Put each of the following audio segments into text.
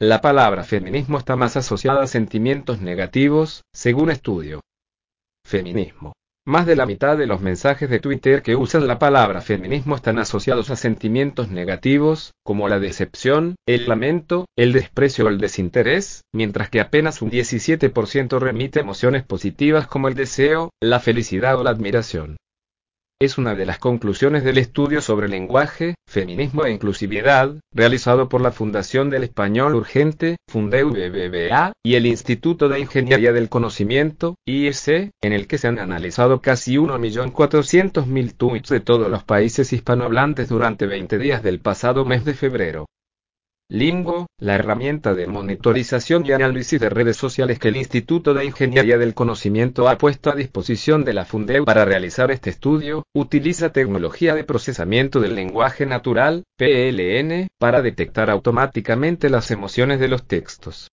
La palabra feminismo está más asociada a sentimientos negativos, según estudio. Feminismo. Más de la mitad de los mensajes de Twitter que usan la palabra feminismo están asociados a sentimientos negativos, como la decepción, el lamento, el desprecio o el desinterés, mientras que apenas un 17% remite emociones positivas como el deseo, la felicidad o la admiración es una de las conclusiones del estudio sobre lenguaje, feminismo e inclusividad, realizado por la Fundación del Español Urgente, Fundeu BBVA, y el Instituto de Ingeniería del Conocimiento, IEC, en el que se han analizado casi 1.400.000 tweets de todos los países hispanohablantes durante 20 días del pasado mes de febrero. Lingo, la herramienta de monitorización y análisis de redes sociales que el Instituto de Ingeniería del Conocimiento ha puesto a disposición de la Fundeu para realizar este estudio, utiliza tecnología de procesamiento del lenguaje natural, PLN, para detectar automáticamente las emociones de los textos.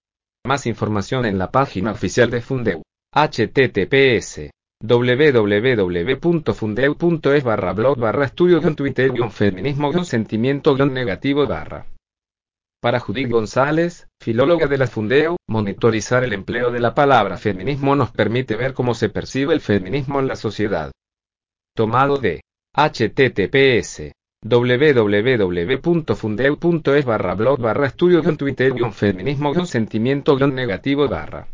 Más información en la página oficial de Fundeu. https www.fundeu.es barra blog barra estudio feminismo sentimiento negativo barra para Judith González, filóloga de la Fundeo, monitorizar el empleo de la palabra feminismo nos permite ver cómo se percibe el feminismo en la sociedad. Tomado de https www.fundeu.es barra blog barra estudio twitter feminismo sentimiento negativo barra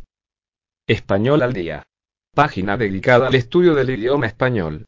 español al día. Página dedicada al estudio del idioma español.